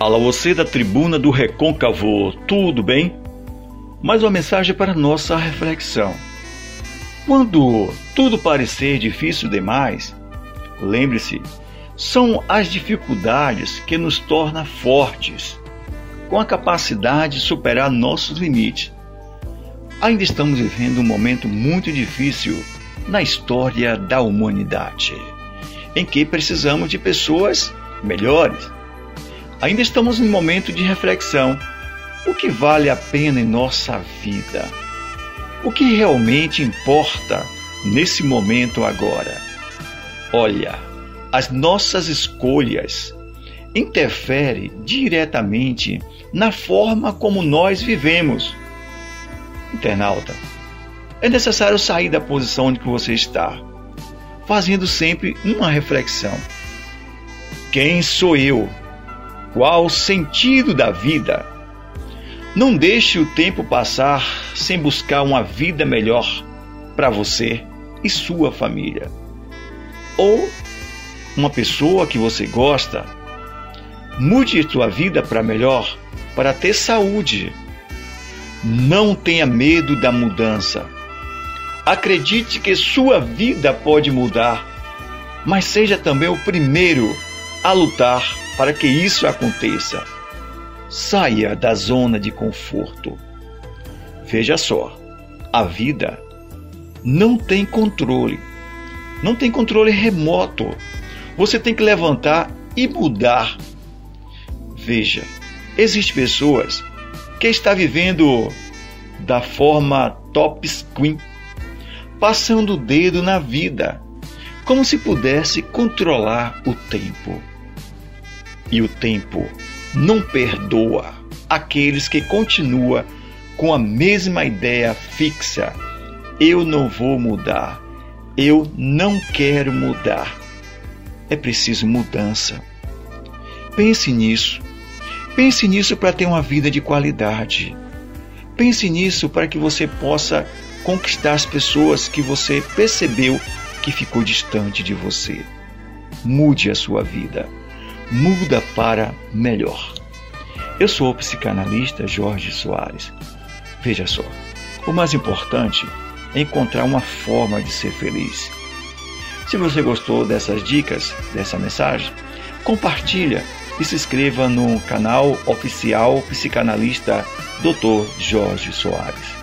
Alô, você da tribuna do Recôncavo, tudo bem? Mais uma mensagem para nossa reflexão. Quando tudo parecer difícil demais, lembre-se, são as dificuldades que nos tornam fortes, com a capacidade de superar nossos limites. Ainda estamos vivendo um momento muito difícil na história da humanidade, em que precisamos de pessoas melhores Ainda estamos em momento de reflexão. O que vale a pena em nossa vida? O que realmente importa nesse momento agora? Olha, as nossas escolhas interferem diretamente na forma como nós vivemos. Internauta, é necessário sair da posição onde você está, fazendo sempre uma reflexão. Quem sou eu? Qual sentido da vida? Não deixe o tempo passar sem buscar uma vida melhor para você e sua família. Ou uma pessoa que você gosta. Mude sua vida para melhor, para ter saúde. Não tenha medo da mudança. Acredite que sua vida pode mudar, mas seja também o primeiro a lutar para que isso aconteça. Saia da zona de conforto. Veja só, a vida não tem controle. Não tem controle remoto. Você tem que levantar e mudar. Veja, existem pessoas que estão vivendo da forma top screen, passando o dedo na vida, como se pudesse controlar o tempo. E o tempo não perdoa aqueles que continuam com a mesma ideia fixa. Eu não vou mudar. Eu não quero mudar. É preciso mudança. Pense nisso. Pense nisso para ter uma vida de qualidade. Pense nisso para que você possa conquistar as pessoas que você percebeu que ficou distante de você. Mude a sua vida muda para melhor. Eu sou o psicanalista Jorge Soares. Veja só, o mais importante é encontrar uma forma de ser feliz. Se você gostou dessas dicas, dessa mensagem, compartilha e se inscreva no canal oficial psicanalista Dr. Jorge Soares.